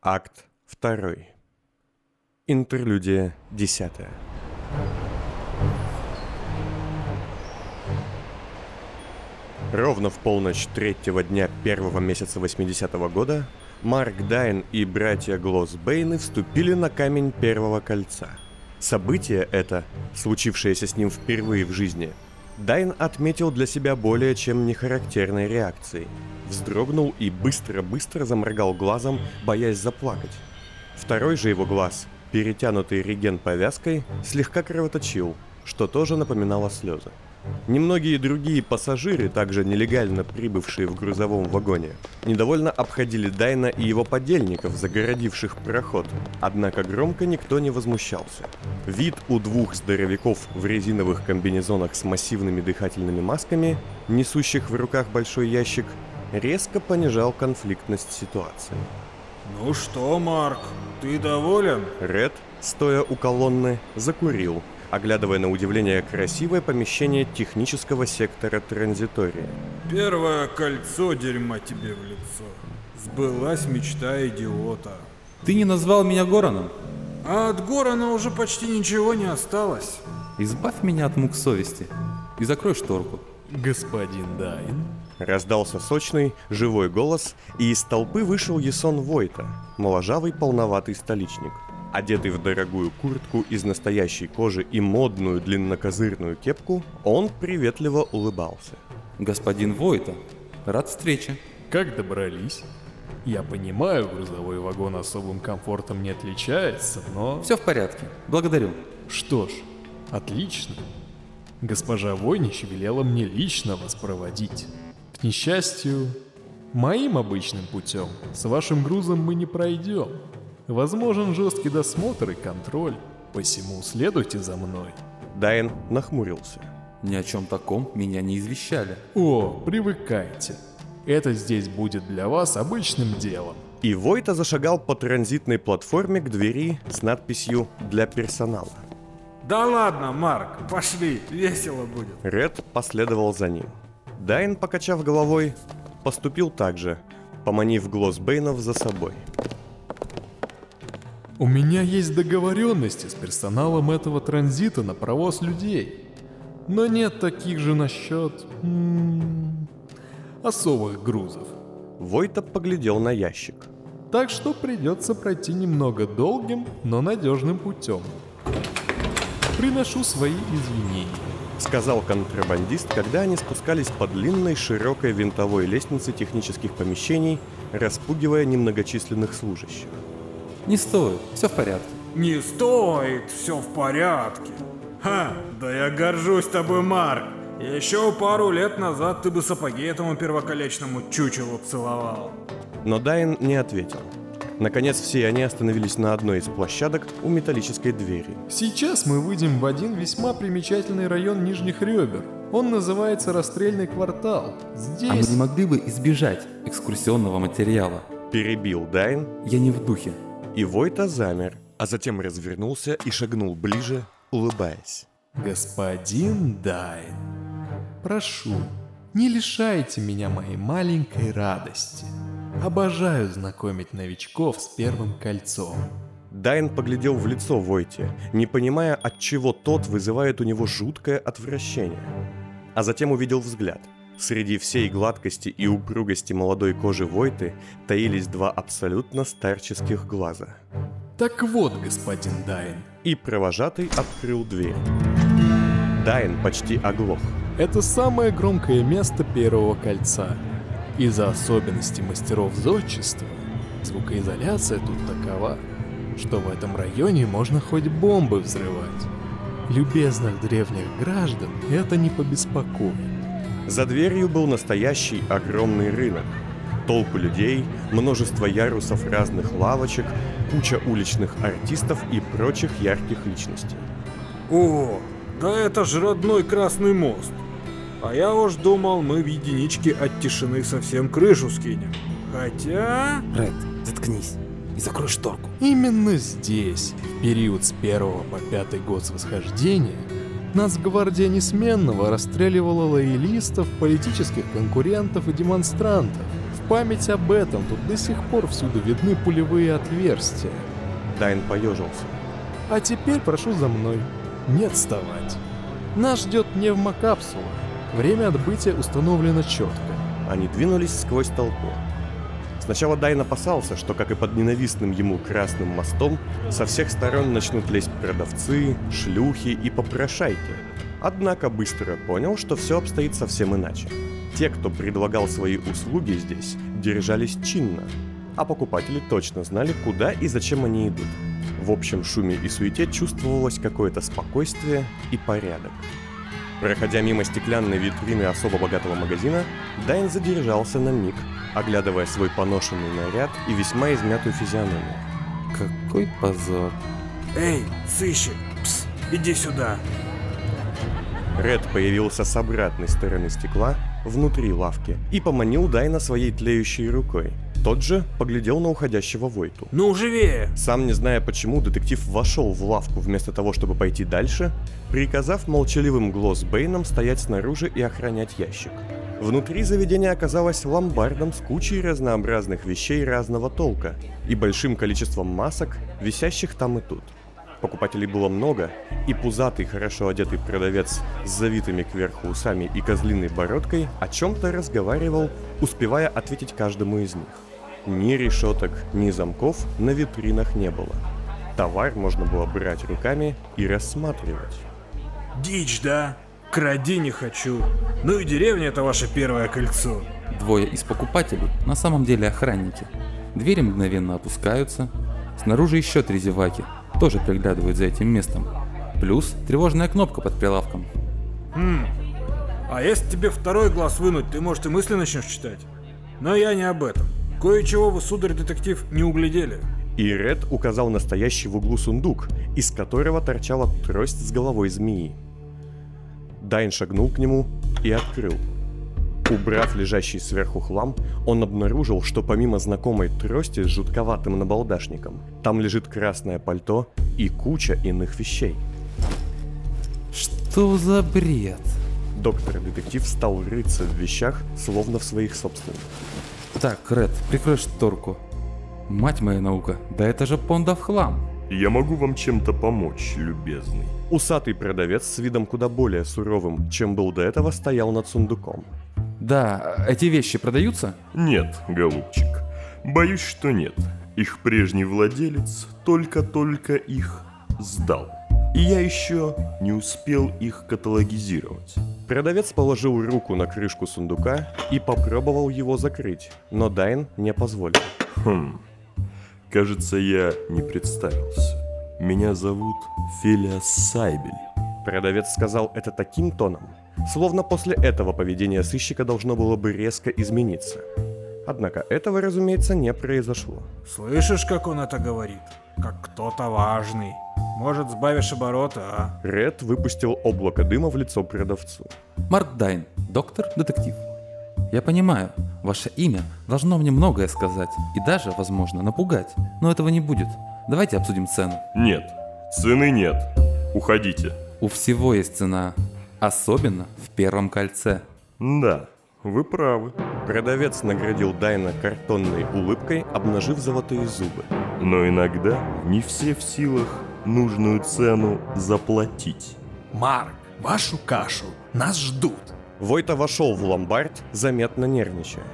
Акт 2. Интерлюдия 10. Ровно в полночь третьего дня первого месяца 80-го года Марк Дайн и братья Глосс Бэйны вступили на камень Первого Кольца. Событие это, случившееся с ним впервые в жизни, Дайн отметил для себя более чем нехарактерной реакцией. Вздрогнул и быстро-быстро заморгал глазом, боясь заплакать. Второй же его глаз, перетянутый реген повязкой, слегка кровоточил, что тоже напоминало слезы. Немногие другие пассажиры, также нелегально прибывшие в грузовом вагоне, недовольно обходили Дайна и его подельников, загородивших проход, однако громко никто не возмущался. Вид у двух здоровяков в резиновых комбинезонах с массивными дыхательными масками, несущих в руках большой ящик, резко понижал конфликтность ситуации. Ну что, Марк, ты доволен? Ред, стоя у колонны, закурил, оглядывая на удивление красивое помещение технического сектора транзитория. Первое кольцо дерьма тебе в лицо. Сбылась мечта идиота. Ты не назвал меня Гораном? А от Горана уже почти ничего не осталось. Избавь меня от мук совести и закрой шторку. Господин Дайн. Раздался сочный, живой голос, и из толпы вышел Ясон Войта, моложавый полноватый столичник. Одетый в дорогую куртку из настоящей кожи и модную длиннокозырную кепку, он приветливо улыбался. Господин Войта, рад встрече. Как добрались? Я понимаю, грузовой вагон особым комфортом не отличается, но... Все в порядке, благодарю. Что ж, отлично. Госпожа Войнич велела мне лично вас проводить. К несчастью, моим обычным путем с вашим грузом мы не пройдем. Возможен жесткий досмотр и контроль, посему следуйте за мной. Дайн нахмурился. Ни о чем таком меня не извещали. О, привыкайте. Это здесь будет для вас обычным делом. И Войта зашагал по транзитной платформе к двери с надписью «Для персонала». Да ладно, Марк, пошли, весело будет. Ред последовал за ним. Дайн, покачав головой, поступил так же, поманив Глосс Бэйнов за собой. У меня есть договоренности с персоналом этого транзита на провоз людей. Но нет таких же насчет... м, особых грузов. Войта поглядел на ящик. Так что придется пройти немного долгим, но надежным путем. Приношу свои извинения. Сказал контрабандист, когда они спускались по длинной широкой винтовой лестнице технических помещений, распугивая немногочисленных служащих. Не стоит, все в порядке. Не стоит, все в порядке. Ха, да я горжусь тобой, Марк. Еще пару лет назад ты бы сапоги этому первоколечному чучелу целовал. Но Дайн не ответил. Наконец все они остановились на одной из площадок у металлической двери. Сейчас мы выйдем в один весьма примечательный район Нижних Ребер. Он называется Расстрельный квартал. А мы Здесь... не могли бы избежать экскурсионного материала? Перебил Дайн, Я не в духе. И Войта замер, а затем развернулся и шагнул ближе, улыбаясь. Господин Дайн, прошу, не лишайте меня моей маленькой радости. Обожаю знакомить новичков с первым кольцом. Дайн поглядел в лицо Войте, не понимая, от чего тот вызывает у него жуткое отвращение. А затем увидел взгляд. Среди всей гладкости и упругости молодой кожи Войты таились два абсолютно старческих глаза. Так вот, господин Дайн, И провожатый открыл дверь. Дайн почти оглох. это самое громкое место первого кольца. Из-за особенностей мастеров зодчества, звукоизоляция тут такова, что в этом районе можно хоть бомбы взрывать. Любезных древних граждан это не побеспокоит. За дверью был настоящий огромный рынок. Толпы людей, множество ярусов разных лавочек, куча уличных артистов и прочих ярких личностей. О, да это же родной Красный мост. А я уж думал, мы в единичке от тишины совсем крышу скинем. Хотя... Ред, заткнись и закрой шторку. Именно здесь, в период с первого по пятый год с восхождения, нас гвардия несменного расстреливала лоялистов, политических конкурентов и демонстрантов. память об этом, тут до сих пор всюду видны пулевые отверстия. Дайн поежился. А теперь прошу за мной. Не отставать. Нас ждет пневмокапсула. Время отбытия установлено четко. Они двинулись сквозь толпу. Сначала Дайн опасался, что, как и под ненавистным ему Красным мостом, со всех сторон начнут лезть продавцы, шлюхи и попрошайки. Однако быстро понял, что все обстоит совсем иначе. Те, кто предлагал свои услуги здесь, держались чинно, а покупатели точно знали, куда и зачем они идут. В общем шуме и суете чувствовалось какое-то спокойствие и порядок. Проходя мимо стеклянной витрины особо богатого магазина, Дайн задержался на миг, оглядывая свой поношенный наряд и весьма измятую физиономию. Какой позор. Эй, сыщик, пс, иди сюда. Ред появился с обратной стороны стекла, внутри лавки, и поманил Дайна своей тлеющей рукой. Тот же поглядел на уходящего Войту. Ну, живее! Сам не зная почему, детектив вошел в лавку вместо того, чтобы пойти дальше, приказав молчаливым Глоссбейном стоять снаружи и охранять ящик. Внутри заведение оказалось ломбардом с кучей разнообразных вещей разного толка и большим количеством масок, висящих там и тут. Покупателей было много, и пузатый, хорошо одетый продавец с завитыми кверху усами и козлиной бородкой о чем-то разговаривал, успевая ответить каждому из них. Ни решеток, ни замков на витринах не было. Товар можно было брать руками и рассматривать. Дичь, да? Кради не хочу. Ну и деревня это ваше первое кольцо. Двое из покупателей на самом деле охранники. Двери мгновенно опускаются. Снаружи еще три зеваки, тоже приглядывают за этим местом. Плюс тревожная кнопка под прилавком. Хм. А если тебе второй глаз вынуть, ты, может, и мысли начнешь читать? Но я не об этом. Кое-чего вы, сударь-детектив, не углядели. И Ред указал настоящий в углу сундук, из которого торчала трость с головой змеи. Дайн шагнул к нему и открыл. Убрав лежащий сверху хлам, он обнаружил, что помимо знакомой трости с жутковатым набалдашником, там лежит красное пальто и куча иных вещей. Что за бред? Доктор-детектив стал рыться в вещах, словно в своих собственных. Так, Ред, прикрой шторку. Мать моя наука, да это же пондов хлам. Я могу вам чем-то помочь, любезный. Усатый продавец с видом куда более суровым, чем был до этого, стоял над сундуком. Да, эти вещи продаются? Нет, голубчик. Боюсь, что нет. Их прежний владелец только-только их сдал. И я еще не успел их каталогизировать. Продавец положил руку на крышку сундука и попробовал его закрыть, но Дайн не позволил. Хм. Кажется, я не представился. Меня зовут Фелиас Сайбель. Продавец сказал это таким тоном, словно после этого поведение сыщика должно было бы резко измениться. Однако этого, разумеется, не произошло. Слышишь, как он это говорит? Как кто-то важный. Может, сбавишь обороты, а? Ред выпустил облако дыма в лицо продавцу. Марк Дайн, доктор-детектив. Я понимаю, ваше имя должно мне многое сказать и даже, возможно, напугать, но этого не будет. Давайте обсудим цену. Нет, цены нет. Уходите. У всего есть цена, особенно в первом кольце. Да, вы правы. Продавец наградил Дайна картонной улыбкой, обнажив золотые зубы. Но иногда не все в силах нужную цену заплатить. Марк, вашу кашу нас ждут. Войта вошел в ломбард, заметно нервничая.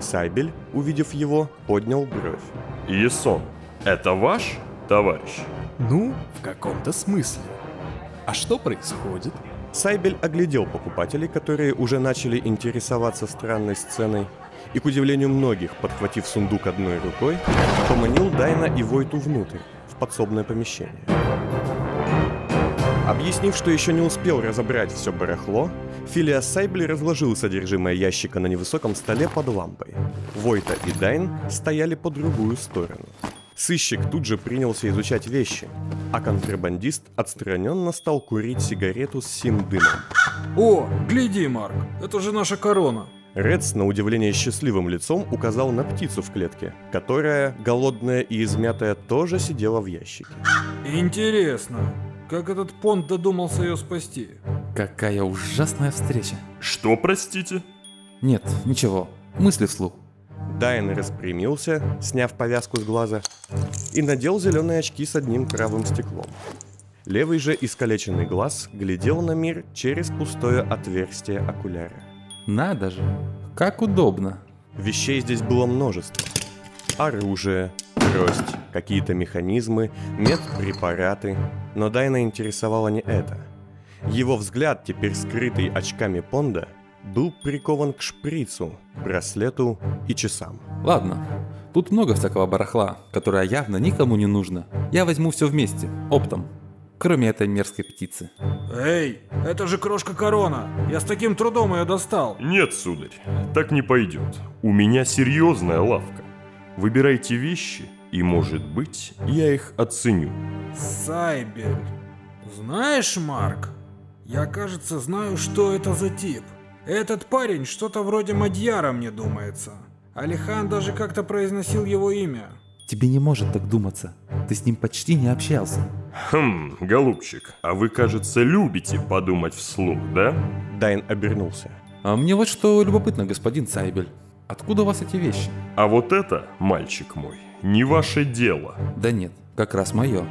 Сайбель, увидев его, поднял бровь. Есон, это ваш товарищ? Ну, в каком-то смысле. А что происходит? Сайбель оглядел покупателей, которые уже начали интересоваться странной сценой, и, к удивлению многих, подхватив сундук одной рукой, поманил Дайна и Войту внутрь, в подсобное помещение. Объяснив, что еще не успел разобрать все барахло, Филиас Сайбли разложил содержимое ящика на невысоком столе под лампой. Войта и Дайн стояли по другую сторону. Сыщик тут же принялся изучать вещи, а контрабандист отстраненно стал курить сигарету с сим дымом. О, гляди, Марк, это же наша корона. Редс, на удивление счастливым лицом, указал на птицу в клетке, которая, голодная и измятая, тоже сидела в ящике. Интересно, как этот понт додумался ее спасти? Какая ужасная встреча. Что, простите? Нет, ничего, мысли вслух. Дайн распрямился, сняв повязку с глаза, и надел зеленые очки с одним правым стеклом. Левый же искалеченный глаз глядел на мир через пустое отверстие окуляра. Надо же, как удобно. Вещей здесь было множество. Оружие, трость, какие-то механизмы, медпрепараты. Но Дайна интересовало не это. Его взгляд, теперь скрытый очками Понда, был прикован к шприцу, браслету и часам. Ладно, тут много всякого барахла, которое явно никому не нужно. Я возьму все вместе, оптом. Кроме этой мерзкой птицы. Эй, это же крошка корона. Я с таким трудом ее достал. Нет, сударь, так не пойдет. У меня серьезная лавка. Выбирайте вещи, и, может быть, я их оценю. Сайбель. Знаешь, Марк, я, кажется, знаю, что это за тип. Этот парень что-то вроде Мадьяра, мне думается. Алихан даже как-то произносил его имя. Тебе не может так думаться. Ты с ним почти не общался. Хм, голубчик, а вы, кажется, любите подумать вслух, да? Дайн обернулся. А мне вот что любопытно, господин Сайбель. Откуда у вас эти вещи? А вот это, мальчик мой, не ваше дело. Да нет, как раз мое.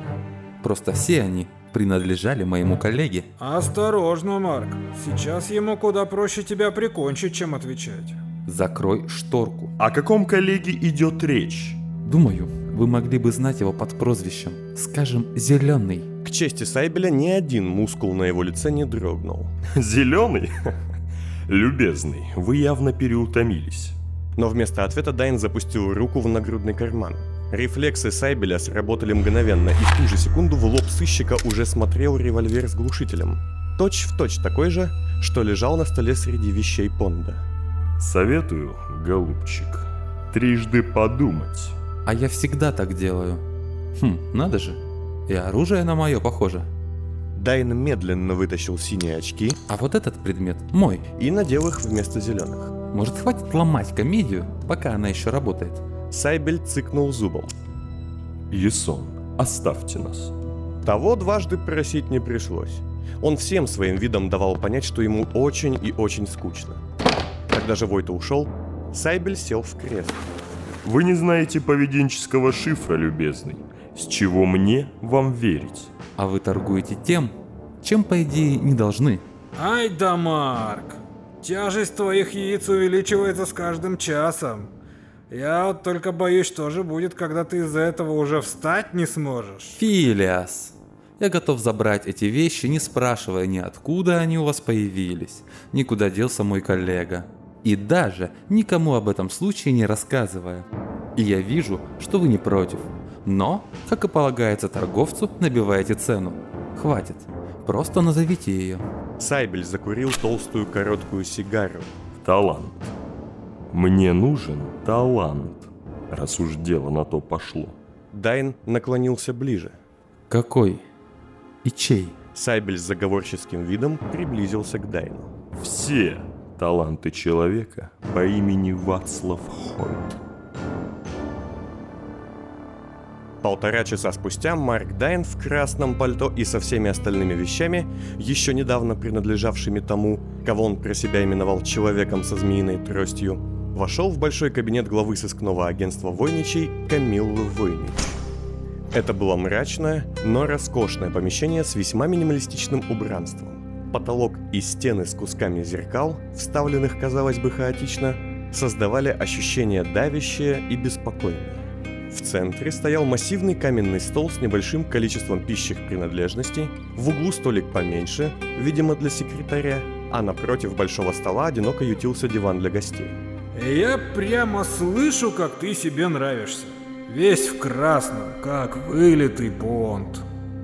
Просто все они принадлежали моему коллеге. Осторожно, Марк. Сейчас ему куда проще тебя прикончить, чем отвечать. Закрой шторку. О каком коллеге идет речь? Думаю, вы могли бы знать его под прозвищем, скажем, Зеленый. К чести Сайбеля ни один мускул на его лице не дрогнул. Зеленый? Любезный, вы явно переутомились. Но вместо ответа Дайн запустил руку в нагрудный карман. Рефлексы Сайбеля сработали мгновенно, и в ту же секунду в лоб сыщика уже смотрел револьвер с глушителем. Точь в точь такой же, что лежал на столе среди вещей Понда. Советую, голубчик, трижды подумать. А я всегда так делаю. Хм, надо же. И оружие на мое похоже. Дайн медленно вытащил синие очки А вот этот предмет мой. и надел их вместо зеленых. Может хватит ломать комедию, пока она еще работает? Сайбель цыкнул зубом. Есон, оставьте нас. Того дважды просить не пришлось. Он всем своим видом давал понять, что ему очень и очень скучно. Когда же Войта ушел, Сайбель сел в кресло. Вы не знаете поведенческого шифра, любезный. С чего мне вам верить? А вы торгуете тем, чем по идее не должны. Ай да, Марк. Тяжесть твоих яиц увеличивается с каждым часом. Я вот только боюсь, что же будет, когда ты из-за этого уже встать не сможешь. Филиас. Я готов забрать эти вещи, не спрашивая ни откуда они у вас появились, ни куда делся мой коллега. И даже никому об этом случае не рассказывая. И я вижу, что вы не против. Но, как и полагается торговцу, набиваете цену. Хватит. Просто назовите ее. Сайбель закурил толстую короткую сигару. Талант. Мне нужен талант, раз уж дело на то пошло. Дайн наклонился ближе. Какой? И чей? Сайбель с заговорческим видом приблизился к Дайну. Все таланты человека по имени Вацлав Хойт. Полтора часа спустя Марк Дайн в красном пальто и со всеми остальными вещами, еще недавно принадлежавшими тому, кого он про себя именовал человеком со змеиной тростью, вошел в большой кабинет главы сыскного агентства Войничей Камиллы Войнич. Это было мрачное, но роскошное помещение с весьма минималистичным убранством. Потолок и стены с кусками зеркал, вставленных, казалось бы, хаотично, создавали ощущение давящее и беспокойное. В центре стоял массивный каменный стол с небольшим количеством пищих принадлежностей, в углу столик поменьше, видимо для секретаря, а напротив большого стола одиноко ютился диван для гостей. Я прямо слышу, как ты себе нравишься. Весь в красном, как вылитый понт.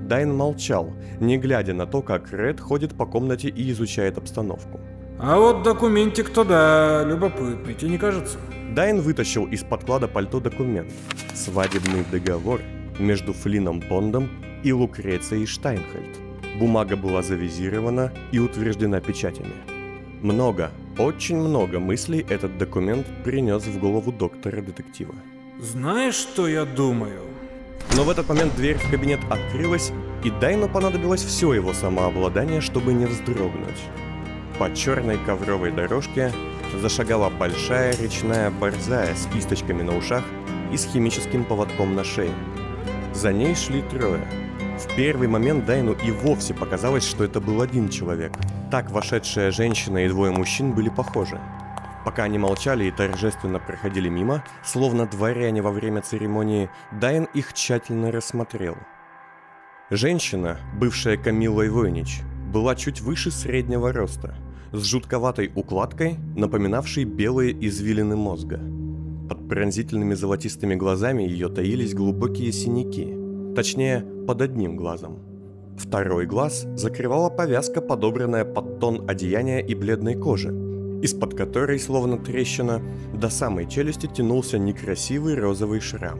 Дайн молчал, не глядя на то, как Ред ходит по комнате и изучает обстановку. А вот документик туда любопытный, тебе не кажется? Дайн вытащил из подклада пальто документ. Свадебный договор между Флином Пондом и Лукрецией Штайнхальд. Бумага была завизирована и утверждена печатями. Много, очень много мыслей этот документ принес в голову доктора-детектива. Знаешь, что я думаю? Но в этот момент дверь в кабинет открылась, и Дайну понадобилось все его самообладание, чтобы не вздрогнуть. По черной ковровой дорожке зашагала большая речная борзая с кисточками на ушах и с химическим поводком на шее. За ней шли трое. В первый момент Дайну и вовсе показалось, что это был один человек. Так вошедшая женщина и двое мужчин были похожи. Пока они молчали и торжественно проходили мимо, словно дворяне во время церемонии, Дайн их тщательно рассмотрел. Женщина, бывшая Камилой Войнич, была чуть выше среднего роста, с жутковатой укладкой, напоминавшей белые извилины мозга. Под пронзительными золотистыми глазами ее таились глубокие синяки, точнее, под одним глазом. Второй глаз закрывала повязка, подобранная под тон одеяния и бледной кожи, из-под которой, словно трещина, до самой челюсти тянулся некрасивый розовый шрам.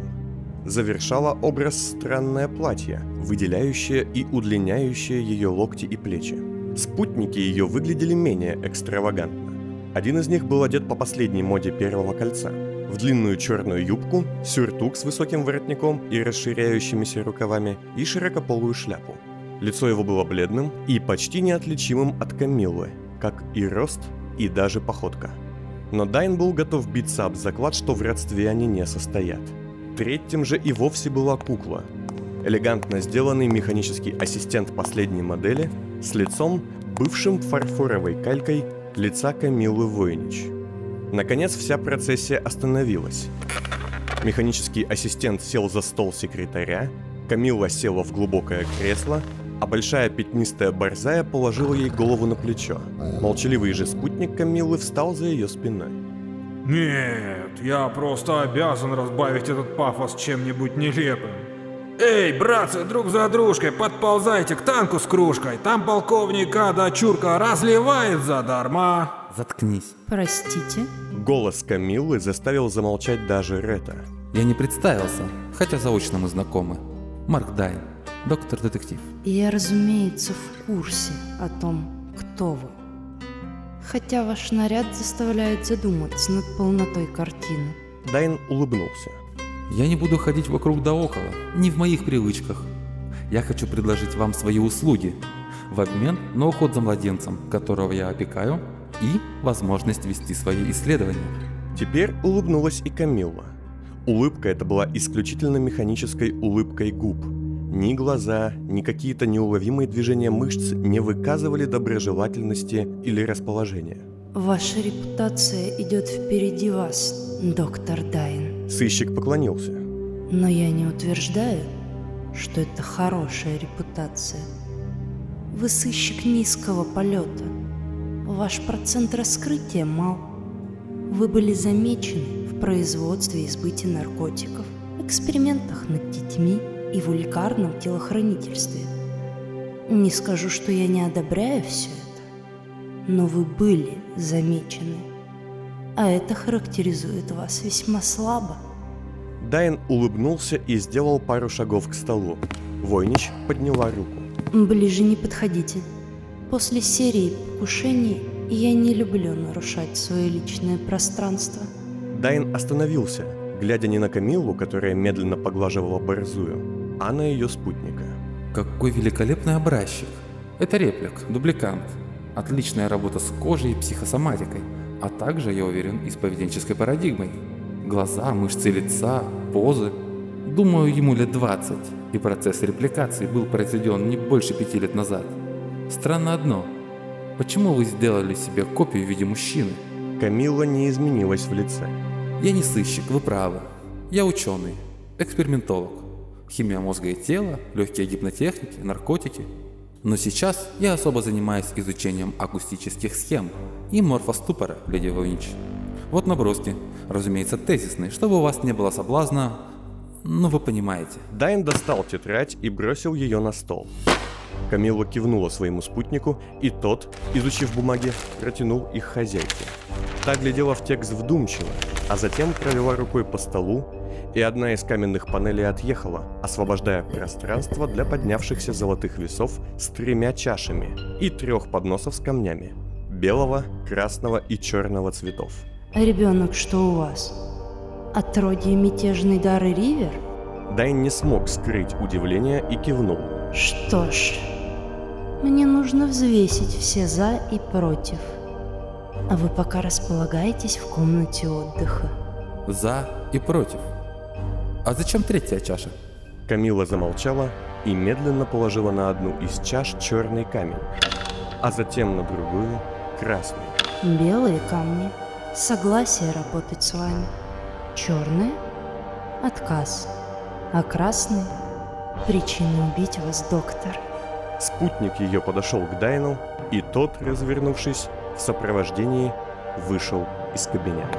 Завершало образ странное платье, выделяющее и удлиняющее ее локти и плечи. Спутники ее выглядели менее экстравагантно. Один из них был одет по последней моде первого кольца. В длинную черную юбку, сюртук с высоким воротником и расширяющимися рукавами и широкополую шляпу. Лицо его было бледным и почти неотличимым от Камиллы, как и рост, и даже походка. Но Дайн был готов биться об заклад, что в родстве они не состоят. Третьим же и вовсе была кукла. Элегантно сделанный механический ассистент последней модели с лицом, бывшим фарфоровой калькой лица Камилы Войнич. Наконец вся процессия остановилась. Механический ассистент сел за стол секретаря, Камилла села в глубокое кресло, а большая пятнистая борзая положила ей голову на плечо. Молчаливый же спутник Камиллы встал за ее спиной. Нет, я просто обязан разбавить этот пафос чем-нибудь нелепым. Эй, братцы, друг за дружкой, подползайте к танку с кружкой. Там полковника дочурка разливает задарма. Заткнись. Простите? Голос Камиллы заставил замолчать даже Рета. Я не представился, хотя заочно мы знакомы. Марк Дайн, доктор-детектив. Я, разумеется, в курсе о том, кто вы. Хотя ваш наряд заставляет задуматься над полнотой картины. Дайн улыбнулся. Я не буду ходить вокруг да около, не в моих привычках. Я хочу предложить вам свои услуги в обмен на уход за младенцем, которого я опекаю, и возможность вести свои исследования. Теперь улыбнулась и Камилла. Улыбка эта была исключительно механической улыбкой губ. Ни глаза, ни какие-то неуловимые движения мышц не выказывали доброжелательности или расположения. Ваша репутация идет впереди вас, доктор Дайн. Сыщик поклонился. Но я не утверждаю, что это хорошая репутация. Вы сыщик низкого полета. Ваш процент раскрытия мал. Вы были замечены в производстве и сбытии наркотиков, экспериментах над детьми и вульгарном телохранительстве. Не скажу, что я не одобряю все это, но вы были замечены. А это характеризует вас весьма слабо. Дайн улыбнулся и сделал пару шагов к столу. Войнич подняла руку. Ближе не подходите. После серии покушений я не люблю нарушать свое личное пространство. Дайн остановился, глядя не на Камиллу, которая медленно поглаживала борзую, а на ее спутника. Какой великолепный образчик. Это реплик, дубликант. Отличная работа с кожей и психосоматикой, а также, я уверен, и с поведенческой парадигмой. Глаза, мышцы лица, позы. Думаю, ему лет 20, и процесс репликации был произведен не больше пяти лет назад. Странно одно. Почему вы сделали себе копию в виде мужчины? Камилла не изменилась в лице. Я не сыщик, вы правы. Я ученый, экспериментолог. Химия мозга и тела, легкие гипнотехники, наркотики. Но сейчас я особо занимаюсь изучением акустических схем и морфоступора, леди Войнич. Вот наброски, разумеется, тезисные, чтобы у вас не было соблазна, ну вы понимаете. Дайн достал тетрадь и бросил ее на стол. Камилла кивнула своему спутнику, и тот, изучив бумаги, протянул их хозяйке. Та глядела в текст вдумчиво, а затем провела рукой по столу, и одна из каменных панелей отъехала, освобождая пространство для поднявшихся золотых весов с тремя чашами и трех подносов с камнями – белого, красного и черного цветов. Ребенок что у вас? Отродье мятежный дары Ривер? Дайн не смог скрыть удивление и кивнул. Что ж, мне нужно взвесить все «за» и «против». А вы пока располагаетесь в комнате отдыха. За и против. А зачем третья чаша? Камила замолчала и медленно положила на одну из чаш черный камень, а затем на другую красный. Белые камни. Согласие работать с вами. Черные – отказ. А красные – причина убить вас, доктор. Спутник ее подошел к Дайну, и тот, развернувшись, в сопровождении вышел из кабинета.